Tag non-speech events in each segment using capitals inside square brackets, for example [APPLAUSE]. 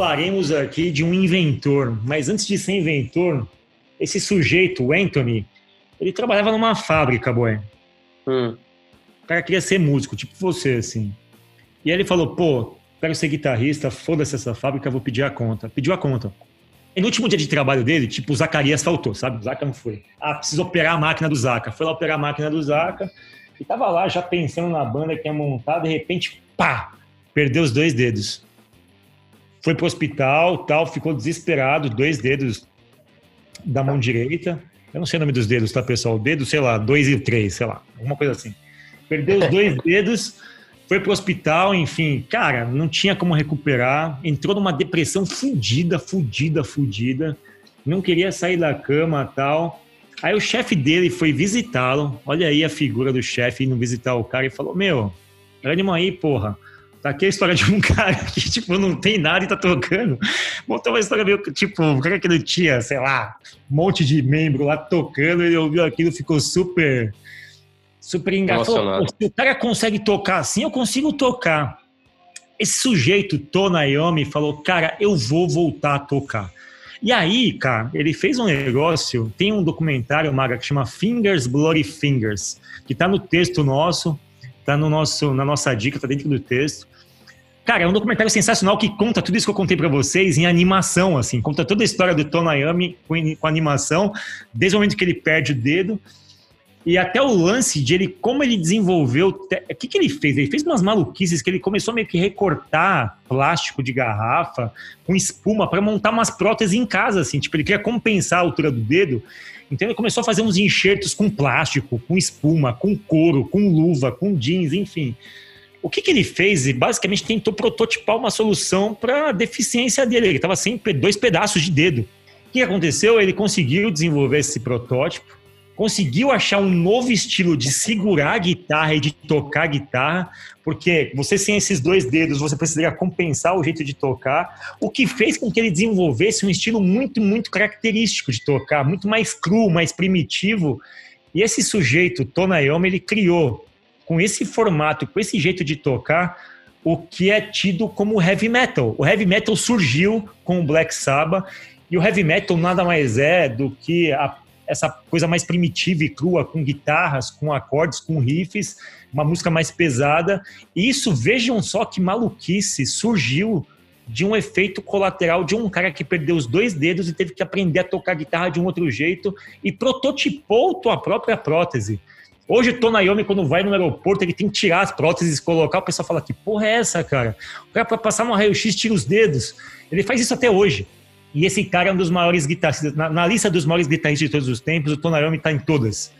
falaremos aqui de um inventor, mas antes de ser inventor, esse sujeito, o Anthony, ele trabalhava numa fábrica, boy. Hum. O cara queria ser músico, tipo você, assim. E aí ele falou, pô, quero ser guitarrista, foda-se essa fábrica, vou pedir a conta. Pediu a conta. E no último dia de trabalho dele, tipo, o Zacarias faltou, sabe? O Zaca não foi. Ah, preciso operar a máquina do Zaca. Foi lá operar a máquina do Zaca e tava lá já pensando na banda que ia montar, de repente, pá! Perdeu os dois dedos. Foi pro hospital, tal, ficou desesperado, dois dedos da mão direita. Eu não sei o nome dos dedos, tá, pessoal? O dedo, sei lá, dois e três, sei lá, alguma coisa assim. Perdeu os dois [LAUGHS] dedos foi pro hospital, enfim, cara, não tinha como recuperar, entrou numa depressão fudida, fudida, fudida, não queria sair da cama tal. Aí o chefe dele foi visitá-lo, olha aí a figura do chefe indo visitar o cara e falou: Meu, ânimo aí, porra. Tá aqui a história de um [LAUGHS] cara que, tipo, não tem nada e tá tocando. Montou uma história meio tipo, um cara que não tinha, sei lá, um monte de membro lá tocando, ele ouviu aquilo, ficou super super engraçado. Se o cara consegue tocar assim, eu consigo tocar. Esse sujeito, Tonayomi, falou: Cara, eu vou voltar a tocar. E aí, cara, ele fez um negócio. Tem um documentário, Maga, que chama Fingers, Bloody Fingers, que tá no texto nosso, tá no nosso, na nossa dica, tá dentro do texto. Cara, é um documentário sensacional que conta tudo isso que eu contei para vocês em animação, assim, conta toda a história do Tonayami com, com animação, desde o momento que ele perde o dedo e até o lance de ele, como ele desenvolveu. O que, que ele fez? Ele fez umas maluquices que ele começou meio que recortar plástico de garrafa com espuma para montar umas próteses em casa, assim. Tipo, ele queria compensar a altura do dedo. Então ele começou a fazer uns enxertos com plástico, com espuma, com couro, com luva, com jeans, enfim. O que, que ele fez? Ele basicamente tentou prototipar uma solução para a deficiência dele. Ele estava sem dois pedaços de dedo. O que aconteceu? Ele conseguiu desenvolver esse protótipo conseguiu achar um novo estilo de segurar a guitarra e de tocar a guitarra, porque você sem esses dois dedos, você precisaria compensar o jeito de tocar, o que fez com que ele desenvolvesse um estilo muito, muito característico de tocar, muito mais cru, mais primitivo. E esse sujeito, Tonayomi, ele criou, com esse formato, com esse jeito de tocar, o que é tido como heavy metal. O heavy metal surgiu com o Black Sabbath, e o heavy metal nada mais é do que a essa coisa mais primitiva e crua, com guitarras, com acordes, com riffs, uma música mais pesada. E isso, vejam só que maluquice, surgiu de um efeito colateral de um cara que perdeu os dois dedos e teve que aprender a tocar guitarra de um outro jeito e prototipou a própria prótese. Hoje, o Tonayomi, quando vai no aeroporto, ele tem que tirar as próteses e colocar. O pessoal fala: que porra é essa, cara? O cara, para passar no raio-x, tira os dedos. Ele faz isso até hoje. E esse cara é um dos maiores guitarristas. Na, na lista dos maiores guitarristas de todos os tempos, o Tonayomi está em todas.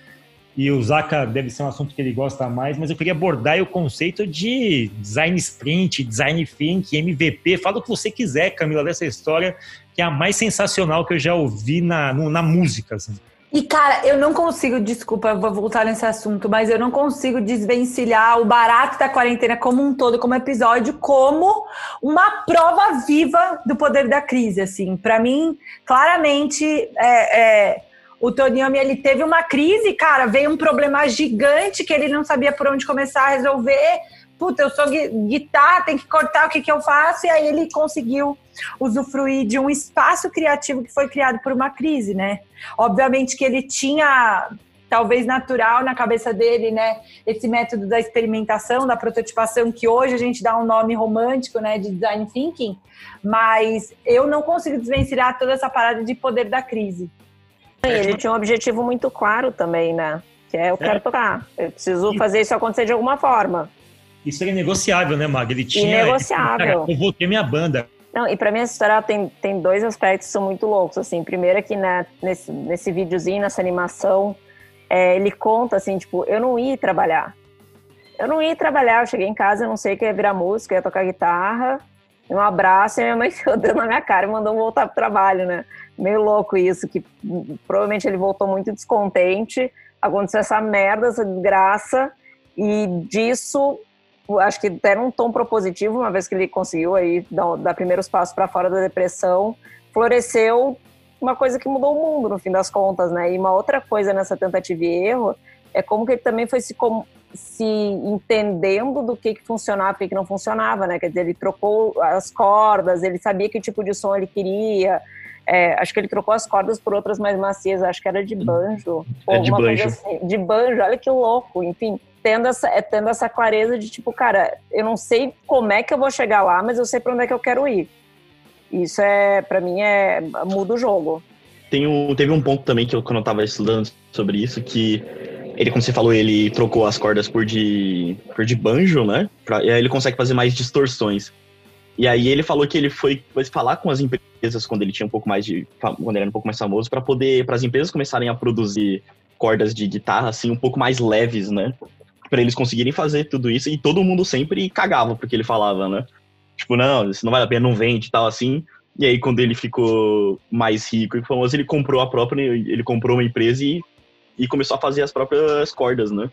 E o Zaka deve ser um assunto que ele gosta mais, mas eu queria abordar o conceito de design sprint, design think, MVP. Fala o que você quiser, Camila, dessa história, que é a mais sensacional que eu já ouvi na, no, na música. Assim. E, cara, eu não consigo, desculpa, vou voltar nesse assunto, mas eu não consigo desvencilhar o barato da quarentena como um todo, como episódio, como uma prova viva do poder da crise, assim. Para mim, claramente, é, é, o Toniami, ele teve uma crise, cara, veio um problema gigante que ele não sabia por onde começar a resolver, puta, eu sou guitarra, tem que cortar, o que, que eu faço? E aí ele conseguiu usufruir de um espaço criativo que foi criado por uma crise, né? Obviamente que ele tinha, talvez natural na cabeça dele, né? Esse método da experimentação, da prototipação, que hoje a gente dá um nome romântico, né? De design thinking, mas eu não consigo desvencilhar toda essa parada de poder da crise. Ele tinha um objetivo muito claro também, né? Que é eu quero é. tocar, eu preciso fazer isso acontecer de alguma forma. Isso era negociável, né, Mag? Ele tinha. Inegociável. eu vou ter minha banda. Não, e para mim essa história tem, tem dois aspectos que são muito loucos. Assim, primeiro é que nesse, nesse videozinho, nessa animação, é, ele conta assim, tipo, eu não ia trabalhar. Eu não ia trabalhar, eu cheguei em casa, eu não sei que ia virar música, ia tocar guitarra, um abraço e minha mãe [LAUGHS] enfiou o na minha cara e mandou voltar pro trabalho, né? Meio louco isso, que provavelmente ele voltou muito descontente, aconteceu essa merda, essa desgraça, e disso acho que deram um tom propositivo, uma vez que ele conseguiu aí dar, dar primeiros passos para fora da depressão, floresceu uma coisa que mudou o mundo no fim das contas, né? E uma outra coisa nessa tentativa e erro é como que ele também foi se, com, se entendendo do que, que funcionava e o que, que não funcionava, né? Quer dizer, ele trocou as cordas, ele sabia que tipo de som ele queria. É, acho que ele trocou as cordas por outras mais macias, acho que era de banjo. É de banjo. Assim, de banjo, olha que louco, enfim. Tendo essa, é, tendo essa clareza de tipo, cara, eu não sei como é que eu vou chegar lá, mas eu sei para onde é que eu quero ir. Isso é, para mim, é muda o jogo. Tem um, teve um ponto também que eu, quando eu tava estudando sobre isso, que ele, como você falou, ele trocou as cordas por de, por de banjo, né? Pra, e aí ele consegue fazer mais distorções. E aí ele falou que ele foi, foi falar com as empresas quando ele tinha um pouco mais de. quando ele era um pouco mais famoso, para poder. para as empresas começarem a produzir cordas de guitarra, assim, um pouco mais leves, né? Para eles conseguirem fazer tudo isso. E todo mundo sempre cagava porque ele falava, né? Tipo, não, isso não vale a pena, não vende e tal, assim. E aí, quando ele ficou mais rico e famoso, ele comprou a própria. Ele comprou uma empresa e, e começou a fazer as próprias cordas, né?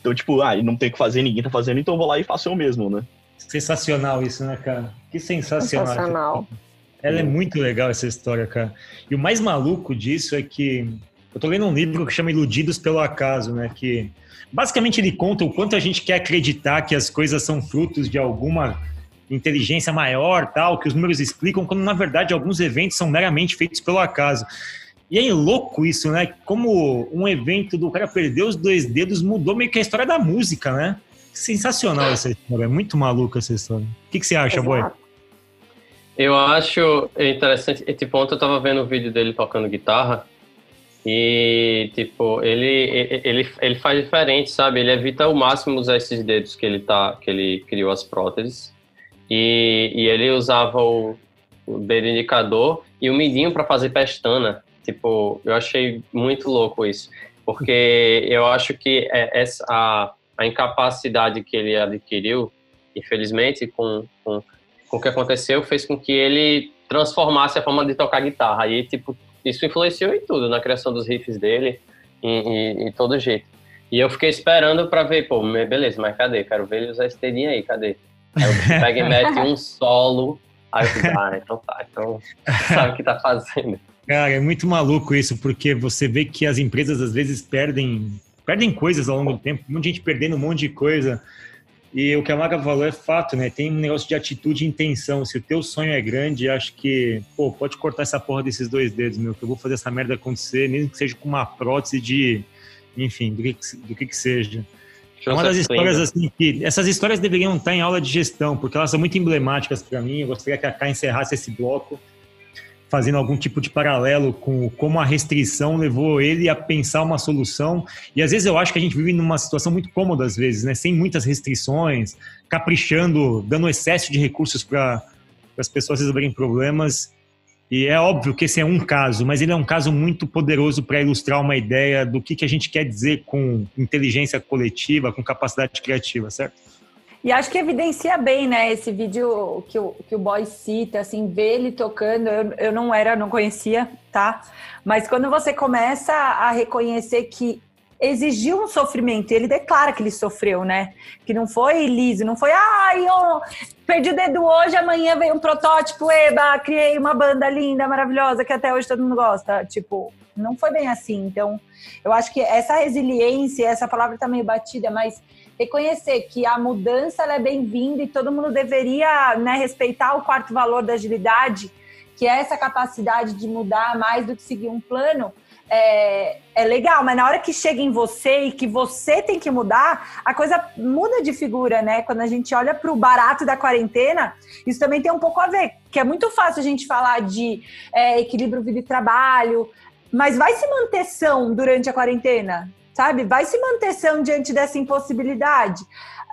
Então, tipo, ah, não tem o que fazer, ninguém tá fazendo, então eu vou lá e faço eu mesmo, né? Sensacional isso, né, cara? Que sensacional. Sensacional. Ela é muito legal, essa história, cara. E o mais maluco disso é que eu tô lendo um livro que chama Iludidos pelo Acaso, né? Que basicamente ele conta o quanto a gente quer acreditar que as coisas são frutos de alguma inteligência maior, tal, que os números explicam, quando na verdade alguns eventos são meramente feitos pelo acaso. E é louco isso, né? Como um evento do cara perder os dois dedos mudou meio que a história da música, né? Sensacional essa história, é muito maluca essa história. O que, que você acha, Boy? Eu acho interessante. Tipo, ontem eu tava vendo o vídeo dele tocando guitarra e, tipo, ele, ele, ele faz diferente, sabe? Ele evita ao máximo usar esses dedos que ele, tá, que ele criou as próteses. E, e ele usava o, o dedo indicador e o midinho para fazer pestana. Tipo, eu achei muito louco isso. Porque [LAUGHS] eu acho que é essa, a, a incapacidade que ele adquiriu, infelizmente, com, com, com o que aconteceu, fez com que ele transformasse a forma de tocar guitarra. E, tipo, isso influenciou em tudo, na criação dos riffs dele, em, em, em todo jeito. E eu fiquei esperando para ver, pô, beleza, mas cadê? Quero ver ele usar esse dedinho aí, cadê? Aí eu pega e mete um [LAUGHS] solo, aí eu fico, ah, então tá, então sabe o que tá fazendo. Cara, é muito maluco isso, porque você vê que as empresas às vezes perdem perdem coisas ao longo do tempo, muita gente perdendo um monte de coisa. E o que a Maga falou é fato, né? Tem um negócio de atitude e intenção. Se o teu sonho é grande, acho que, pô, pode cortar essa porra desses dois dedos, meu, que eu vou fazer essa merda acontecer, mesmo que seja com uma prótese de, enfim, do que, do que, que seja. É uma das histórias assim que essas histórias deveriam estar em aula de gestão, porque elas são muito emblemáticas para mim. Eu gostaria que a Cá encerrasse esse bloco fazendo algum tipo de paralelo com como a restrição levou ele a pensar uma solução. E às vezes eu acho que a gente vive numa situação muito cômoda, às vezes, né? sem muitas restrições, caprichando, dando excesso de recursos para as pessoas resolverem problemas. E é óbvio que esse é um caso, mas ele é um caso muito poderoso para ilustrar uma ideia do que, que a gente quer dizer com inteligência coletiva, com capacidade criativa, certo? E acho que evidencia bem, né, esse vídeo que o, que o boy cita, assim, ver ele tocando, eu, eu não era, não conhecia, tá? Mas quando você começa a reconhecer que exigiu um sofrimento, ele declara que ele sofreu, né? Que não foi liso, não foi, ai, eu perdi o dedo hoje, amanhã veio um protótipo, eba, criei uma banda linda, maravilhosa, que até hoje todo mundo gosta. Tipo, não foi bem assim. Então, eu acho que essa resiliência, essa palavra tá meio batida, mas reconhecer que a mudança é bem-vinda e todo mundo deveria né, respeitar o quarto valor da agilidade, que é essa capacidade de mudar mais do que seguir um plano, é, é, legal, mas na hora que chega em você e que você tem que mudar, a coisa muda de figura, né? Quando a gente olha para o barato da quarentena, isso também tem um pouco a ver, que é muito fácil a gente falar de é, equilíbrio vida e trabalho, mas vai se manter são durante a quarentena? Sabe? Vai se manter são diante dessa impossibilidade.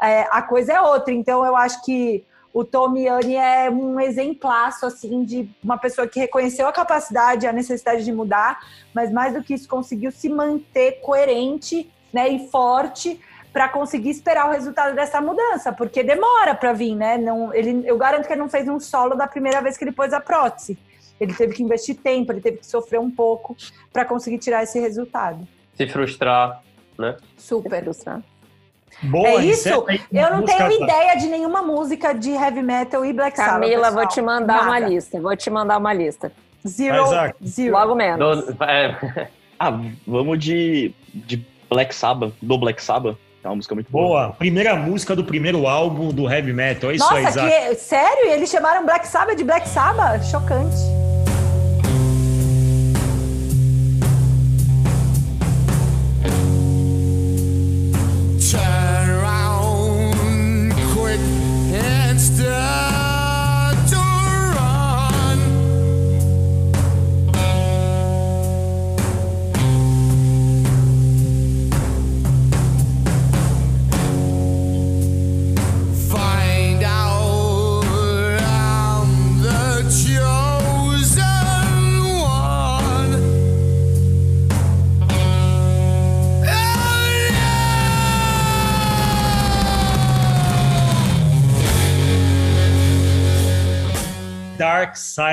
É, a coisa é outra. Então, eu acho que o Tomiani é um exemplaço, assim, de uma pessoa que reconheceu a capacidade, a necessidade de mudar, mas mais do que isso, conseguiu se manter coerente né, e forte para conseguir esperar o resultado dessa mudança, porque demora para vir, né? Não, ele, eu garanto que ele não fez um solo da primeira vez que ele pôs a prótese. Ele teve que investir tempo, ele teve que sofrer um pouco para conseguir tirar esse resultado se frustrar, né? Super frustrar. Boa, é isso? Eu não tenho ideia de nenhuma música de heavy metal e Black Sabbath. Camila, vou te mandar Nada. uma lista. Vou te mandar uma lista. Zero, zero. Logo menos. Do, é... [LAUGHS] ah, vamos de, de Black Sabbath, do Black Sabbath. É uma música muito boa. Boa. Primeira música do primeiro álbum do Heavy Metal. É isso Nossa, aí, Isaac. Que, sério? Eles chamaram Black Sabbath de Black Sabbath? Chocante.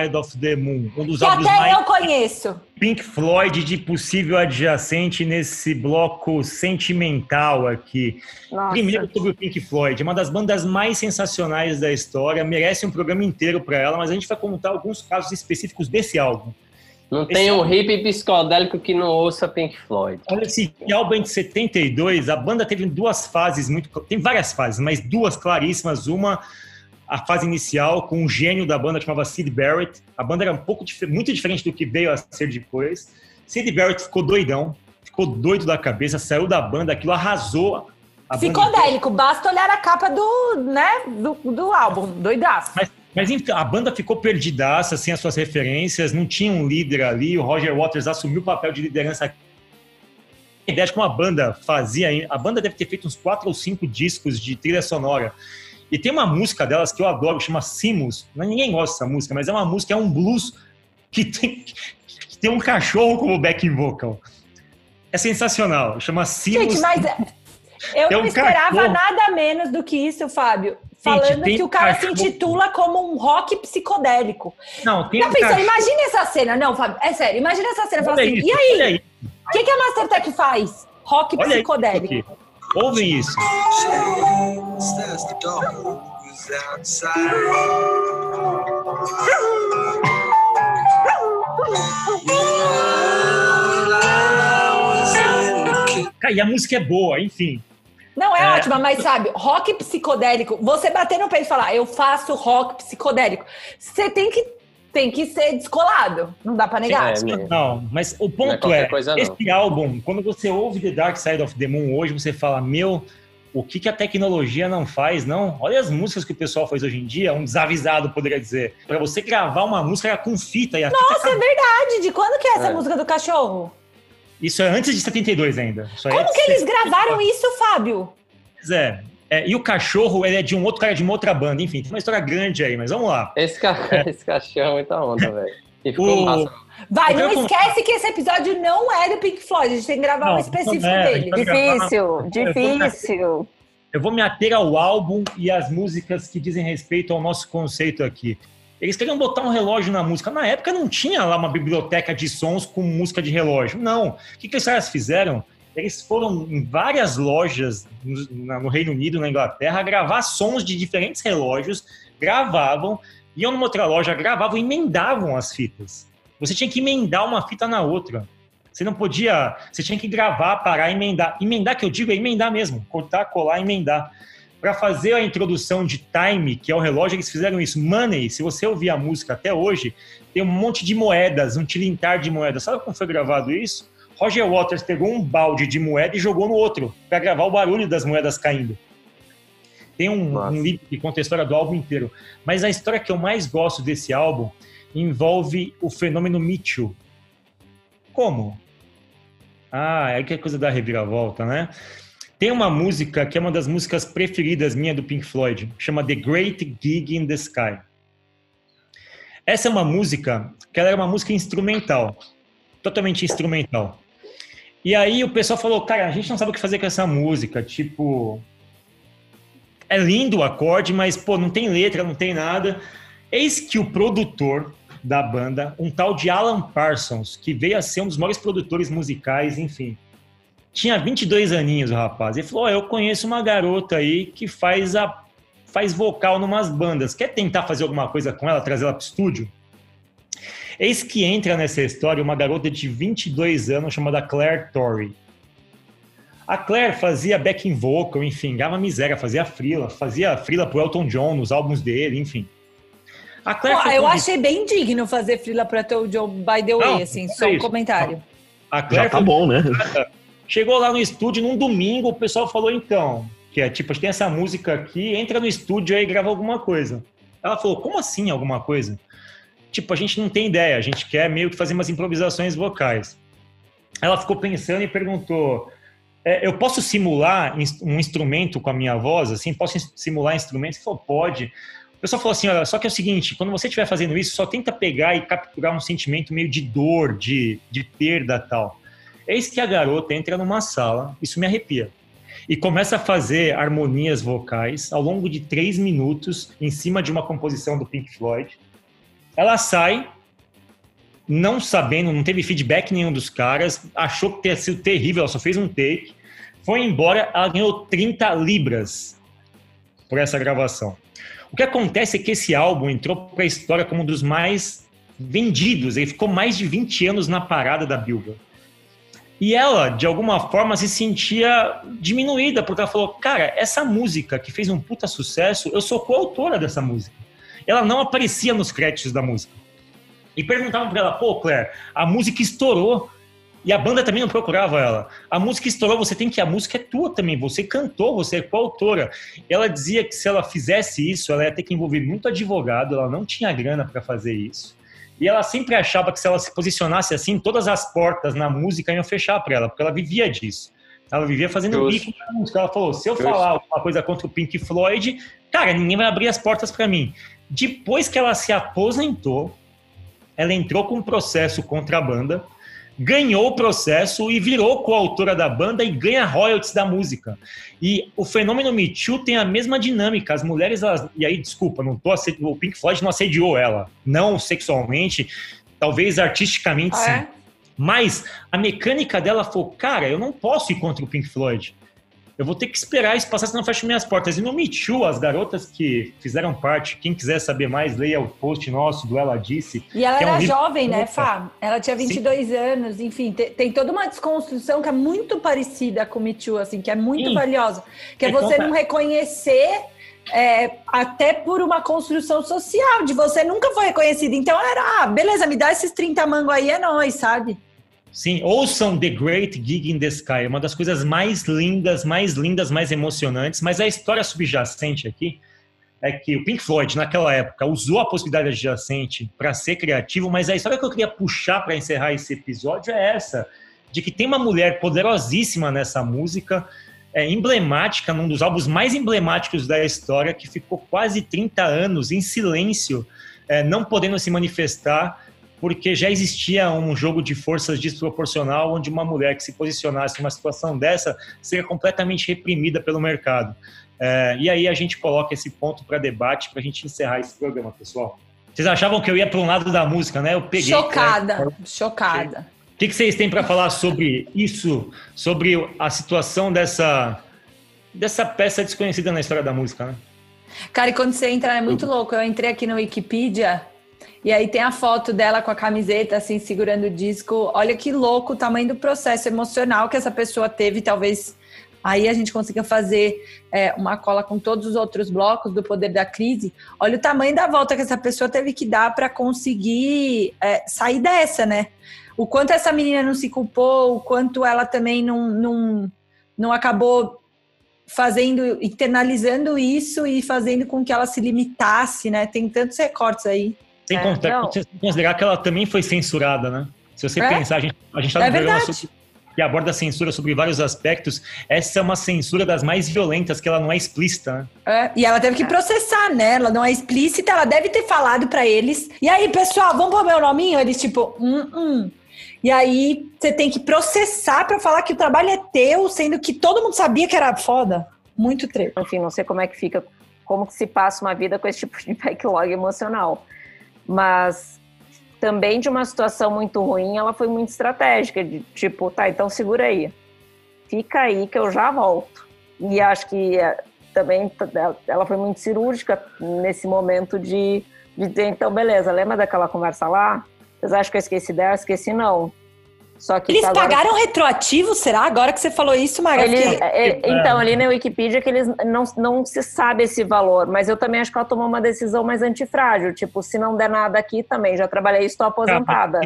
Side of the Moon, um dos que álbuns até mais eu conheço. Pink Floyd de possível adjacente nesse bloco sentimental aqui. Nossa. Primeiro sobre o Pink Floyd, uma das bandas mais sensacionais da história, merece um programa inteiro para ela, mas a gente vai contar alguns casos específicos desse álbum. Não esse tem um álbum... hippie psicodélico que não ouça Pink Floyd. Olha, esse álbum é de 72, a banda teve duas fases muito. Tem várias fases, mas duas claríssimas. Uma a fase inicial com um gênio da banda que chamava Sid Barrett. A banda era um pouco muito diferente do que veio a ser depois. Sid Barrett ficou doidão, ficou doido da cabeça, saiu da banda, aquilo arrasou. Psicodélico, basta olhar a capa do, né, do, do álbum, doidaço. Mas, mas enfim, a banda ficou perdidaça, sem as suas referências, não tinha um líder ali, o Roger Waters assumiu o papel de liderança a ideia de como a banda fazia, a banda deve ter feito uns quatro ou cinco discos de trilha sonora. E tem uma música delas que eu adoro, chama Simus. É, ninguém gosta dessa música, mas é uma música, é um blues que tem, que tem um cachorro como backing vocal. É sensacional, chama Simus. Gente, mas eu não um esperava cachorro. nada menos do que isso, Fábio. Falando Gente, que o cara cachorro. se intitula como um rock psicodélico. Não, tem Já um pensou, cachorro. imagina essa cena. Não, Fábio, é sério, imagina essa cena. Fala assim, isso, e aí? O que, que a Mastertech faz? Rock olha psicodélico. Ouvem isso. Cara, e a música é boa, enfim. Não, é, é, ótima, mas sabe, rock psicodélico, você bater no peito e falar, eu faço rock psicodélico, você tem que tem que ser descolado. Não dá para negar. É, não, mas o ponto é, é esse álbum, quando você ouve The Dark Side of the Moon hoje, você fala, meu, o que, que a tecnologia não faz, não? Olha as músicas que o pessoal faz hoje em dia, um desavisado poderia dizer. Para você gravar uma música com fita e a Nossa, fita... é verdade! De quando que é essa é. música do cachorro? Isso é antes de 72 ainda. Como é que eles gravaram isso, Fábio? Pois é. É, e o cachorro, ele é de um outro cara de uma outra banda. Enfim, tem uma história grande aí, mas vamos lá. Esse, ca... é. [LAUGHS] esse cachorro é muita onda, velho. E ficou o... massa. Vai, não esquece que esse episódio não é do Pink Floyd. A gente tem que gravar não, um específico é, dele. Difícil, difícil. Eu vou me ater ao álbum e às músicas que dizem respeito ao nosso conceito aqui. Eles queriam botar um relógio na música. Na época não tinha lá uma biblioteca de sons com música de relógio. Não. O que, que os caras fizeram? Eles foram em várias lojas no, no Reino Unido, na Inglaterra, gravar sons de diferentes relógios, gravavam, iam numa outra loja, gravavam e emendavam as fitas. Você tinha que emendar uma fita na outra. Você não podia. Você tinha que gravar, parar, emendar. Emendar, que eu digo, é emendar mesmo. Cortar, colar, emendar. Para fazer a introdução de time, que é o relógio, eles fizeram isso. Money, se você ouvir a música até hoje, tem um monte de moedas, um tilintar de moedas. Sabe como foi gravado isso? Roger Waters pegou um balde de moeda e jogou no outro, para gravar o barulho das moedas caindo. Tem um, um livro que conta a história do álbum inteiro. Mas a história que eu mais gosto desse álbum envolve o fenômeno Mitchell. Como? Ah, é que é coisa da reviravolta, né? Tem uma música que é uma das músicas preferidas minha do Pink Floyd, chama The Great Gig in the Sky. Essa é uma música que ela é uma música instrumental, totalmente instrumental. E aí o pessoal falou, cara, a gente não sabe o que fazer com essa música, tipo, é lindo o acorde, mas pô, não tem letra, não tem nada. Eis que o produtor da banda, um tal de Alan Parsons, que veio a ser um dos maiores produtores musicais, enfim. Tinha 22 aninhos o rapaz. Ele falou: oh, Eu conheço uma garota aí que faz a faz vocal numas bandas. Quer tentar fazer alguma coisa com ela, trazer ela para o estúdio? Eis que entra nessa história uma garota de 22 anos chamada Claire Torrey. A Claire fazia backing vocal, enfim, gava miséria, fazia frila, fazia frila pro Elton John nos álbuns dele, enfim. A Claire Pô, eu achei bem digno fazer frila pro Elton John, by the way, Não, assim, só um comentário. A Claire Já tá bom, né? [LAUGHS] Chegou lá no estúdio num domingo, o pessoal falou, então, que é tipo, a gente tem essa música aqui, entra no estúdio aí e grava alguma coisa. Ela falou, como assim alguma coisa? Tipo, a gente não tem ideia, a gente quer meio que fazer umas improvisações vocais. Ela ficou pensando e perguntou, é, eu posso simular um instrumento com a minha voz, assim, posso simular instrumentos? Falou, pode. O pessoal falou assim, olha, só que é o seguinte, quando você estiver fazendo isso, só tenta pegar e capturar um sentimento meio de dor, de, de perda tal. Eis que a garota entra numa sala, isso me arrepia, e começa a fazer harmonias vocais ao longo de três minutos em cima de uma composição do Pink Floyd. Ela sai, não sabendo, não teve feedback nenhum dos caras, achou que tinha sido terrível, ela só fez um take, foi embora, ela ganhou 30 libras por essa gravação. O que acontece é que esse álbum entrou para a história como um dos mais vendidos, ele ficou mais de 20 anos na parada da Billboard. E ela, de alguma forma, se sentia diminuída, porque ela falou: Cara, essa música que fez um puta sucesso, eu sou coautora dessa música. Ela não aparecia nos créditos da música. E perguntavam para ela: Pô, Claire, a música estourou. E a banda também não procurava ela. A música estourou, você tem que. A música é tua também. Você cantou, você é coautora. Ela dizia que se ela fizesse isso, ela ia ter que envolver muito advogado, ela não tinha grana para fazer isso. E ela sempre achava que se ela se posicionasse assim, todas as portas na música iam fechar para ela, porque ela vivia disso. Ela vivia fazendo bico na música. Ela falou: se eu falar alguma coisa contra o Pink Floyd, cara, ninguém vai abrir as portas para mim. Depois que ela se aposentou, ela entrou com um processo contra a banda ganhou o processo e virou coautora da banda e ganha royalties da música. E o fenômeno Me Too tem a mesma dinâmica. As mulheres, elas, e aí, desculpa, não tô o Pink Floyd não assediou ela, não sexualmente, talvez artisticamente ah, sim. É? Mas a mecânica dela foi, cara, eu não posso ir contra o Pink Floyd eu vou ter que esperar isso passar, senão fecho minhas portas. E no Me Too, as garotas que fizeram parte, quem quiser saber mais, leia o post nosso do Ela Disse. E ela é era um jovem, né, Fá? Ela tinha 22 Sim. anos, enfim, tem, tem, toda uma desconstrução que é muito parecida com o Me Too, assim, que é muito Sim. valiosa. Que é, é você não reconhecer é, até por uma construção social, de você nunca foi reconhecido. Então era, ah, beleza, me dá esses 30 mangos aí, é nóis, sabe? Sim, ouçam The Great Gig in the Sky, uma das coisas mais lindas, mais lindas, mais emocionantes, mas a história subjacente aqui é que o Pink Floyd, naquela época, usou a possibilidade adjacente para ser criativo, mas a história que eu queria puxar para encerrar esse episódio é essa, de que tem uma mulher poderosíssima nessa música, é, emblemática, num dos álbuns mais emblemáticos da história, que ficou quase 30 anos em silêncio, é, não podendo se manifestar, porque já existia um jogo de forças desproporcional onde uma mulher que se posicionasse numa situação dessa seria completamente reprimida pelo mercado. É, e aí a gente coloca esse ponto para debate para a gente encerrar esse programa, pessoal. Vocês achavam que eu ia para um lado da música, né? Eu peguei. Chocada, né? chocada. O que, que vocês têm para falar sobre isso, sobre a situação dessa, dessa peça desconhecida na história da música, né? Cara, e quando você entra, é muito louco. Eu entrei aqui no Wikipedia e aí tem a foto dela com a camiseta, assim, segurando o disco. Olha que louco o tamanho do processo emocional que essa pessoa teve. Talvez aí a gente consiga fazer é, uma cola com todos os outros blocos do poder da crise. Olha o tamanho da volta que essa pessoa teve que dar para conseguir é, sair dessa, né? O quanto essa menina não se culpou, o quanto ela também não, não, não acabou fazendo, internalizando isso e fazendo com que ela se limitasse, né? Tem tantos recortes aí. Sem é, considerar que ela também foi censurada, né? Se você é? pensar, a gente, a gente tá é verdade. que aborda a censura sobre vários aspectos. Essa é uma censura das mais violentas, que ela não é explícita, né? É, e ela teve que processar, né? Ela não é explícita, ela deve ter falado para eles. E aí, pessoal, vamos pôr meu nominho? Eles, tipo, hum, hum. E aí, você tem que processar para falar que o trabalho é teu, sendo que todo mundo sabia que era foda. Muito trecho. Enfim, não sei como é que fica, como que se passa uma vida com esse tipo de backlog emocional mas também de uma situação muito ruim, ela foi muito estratégica, de tipo, tá, então segura aí, fica aí que eu já volto. E acho que é, também ela foi muito cirúrgica nesse momento de, de dizer, então, beleza, lembra daquela conversa lá? Vocês acham que eu esqueci dela? Esqueci não. Só que eles agora... pagaram retroativo, será? Agora que você falou isso, Maga? Ele, é, então, ali na Wikipedia que eles não, não se sabe esse valor, mas eu também acho que ela tomou uma decisão mais antifrágil. Tipo, se não der nada aqui também, já trabalhei estou aposentada.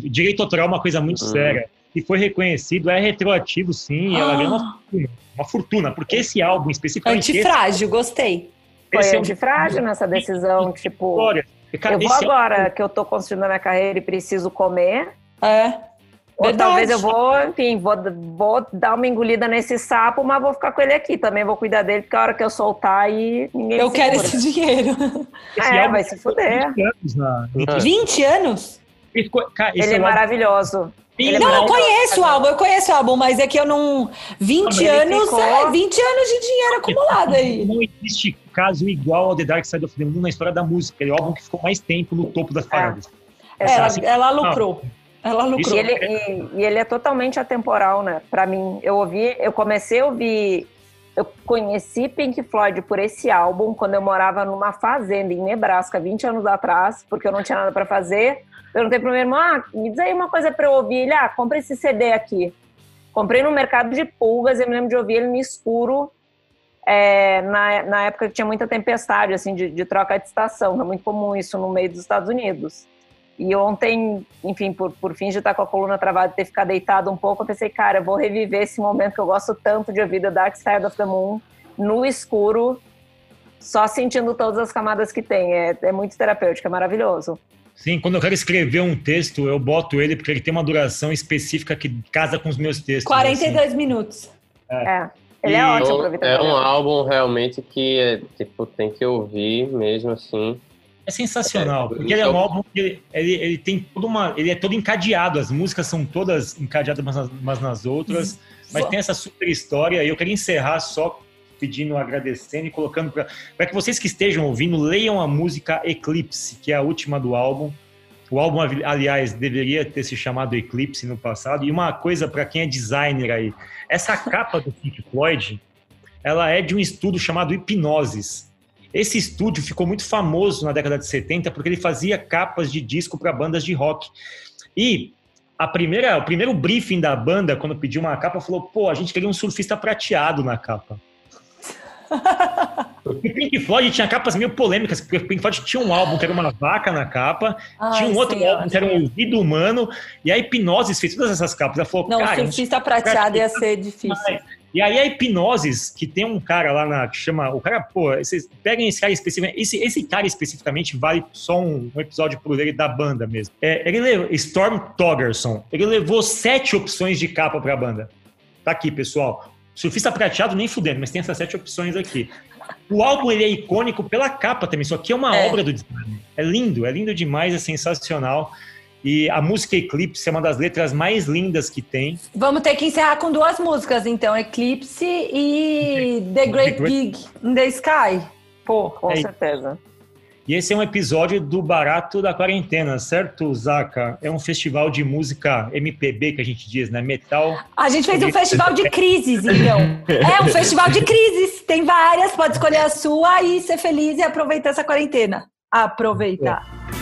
Direito autoral é uma coisa muito uhum. séria. E foi reconhecido, é retroativo, sim, ah. ela ganhou uma fortuna, uma fortuna, porque esse álbum especificamente. Antifrágil, gostei. Foi antifrágil é um... nessa decisão, tipo. História. Cara, eu vou agora que eu tô construindo a minha carreira e preciso comer. É. Ou talvez eu vou, enfim, vou, vou dar uma engolida nesse sapo, mas vou ficar com ele aqui. Também vou cuidar dele, porque a hora que eu soltar aí, ninguém Eu quero esse dinheiro. [LAUGHS] Esse é, vai se fuder. 20 anos? Na... 20 anos? Ele, cara, ele é, é maravilhoso. Ele não, é eu conheço o álbum, eu conheço o álbum, mas é que eu não. 20 anos, ficou... é, 20 anos de dinheiro acumulado aí. Não existe caso igual ao The Dark Side of the Moon na história da música. Ele é o álbum que ficou mais tempo no topo das é. paradas. É. Ela, assim, ela lucrou. Não. Ela lucrou. E ele, e, e ele, é totalmente atemporal, né? Pra mim, eu ouvi, eu comecei a ouvir. Eu conheci Pink Floyd por esse álbum quando eu morava numa fazenda em Nebraska, 20 anos atrás, porque eu não tinha nada para fazer. Perguntei pro meu irmão, ah, me diz aí uma coisa para eu ouvir. Ele, ah, compra esse CD aqui. Comprei no mercado de pulgas, eu me lembro de ouvir ele no escuro, é, na, na época que tinha muita tempestade, assim, de, de troca de estação. É muito comum isso no meio dos Estados Unidos. E ontem, enfim, por, por fim de estar com a coluna travada e ter ficado deitado um pouco, eu pensei, cara, eu vou reviver esse momento que eu gosto tanto de ouvir The Dark Side of the Moon no escuro, só sentindo todas as camadas que tem. É, é muito terapêutico, é maravilhoso. Sim, quando eu quero escrever um texto, eu boto ele porque ele tem uma duração específica que casa com os meus textos. 42 assim. minutos. É. é. Ele é ótimo É um álbum realmente que é, tipo, tem que ouvir mesmo assim. É sensacional, é, porque ele é um álbum que ele, ele, ele, tem toda uma. Ele é todo encadeado, as músicas são todas encadeadas umas nas, umas nas outras, mas tem essa super história. E eu queria encerrar só pedindo, agradecendo e colocando para que vocês que estejam ouvindo leiam a música Eclipse, que é a última do álbum. O álbum, aliás, deveria ter se chamado Eclipse no passado. E uma coisa para quem é designer aí, essa [LAUGHS] capa do Pink Floyd, ela é de um estudo chamado Hipnoses esse estúdio ficou muito famoso na década de 70 porque ele fazia capas de disco para bandas de rock. E a primeira, o primeiro briefing da banda, quando pediu uma capa, falou: pô, a gente queria um surfista prateado na capa. o [LAUGHS] Pink Floyd tinha capas meio polêmicas, porque o Pink Floyd tinha um álbum que era uma vaca na capa, Ai, tinha um outro álbum que era um ouvido humano, e a Hipnose fez todas essas capas. Ela falou, Não, cara, surfista prateado ia ser difícil. E aí a hipnose, que tem um cara lá na, que chama. O cara, pô, vocês peguem esse cara especificamente. Esse, esse cara especificamente vale só um, um episódio por ele da banda mesmo. É, ele levou, Storm Togerson. Ele levou sete opções de capa pra banda. Tá aqui, pessoal. Surfista prateado nem fudendo, mas tem essas sete opções aqui. O álbum ele é icônico pela capa também. Isso aqui é uma é. obra do design. É lindo, é lindo demais, é sensacional. E a música Eclipse é uma das letras mais lindas que tem. Vamos ter que encerrar com duas músicas, então: Eclipse e The Great. Gig in the Sky. Pô, com é. certeza. E esse é um episódio do Barato da Quarentena, certo, Zaca? É um festival de música MPB que a gente diz, né? Metal. A gente fez um festival de crises, então. é um festival de crises. Tem várias, pode escolher a sua e ser feliz e aproveitar essa quarentena. Aproveitar. É.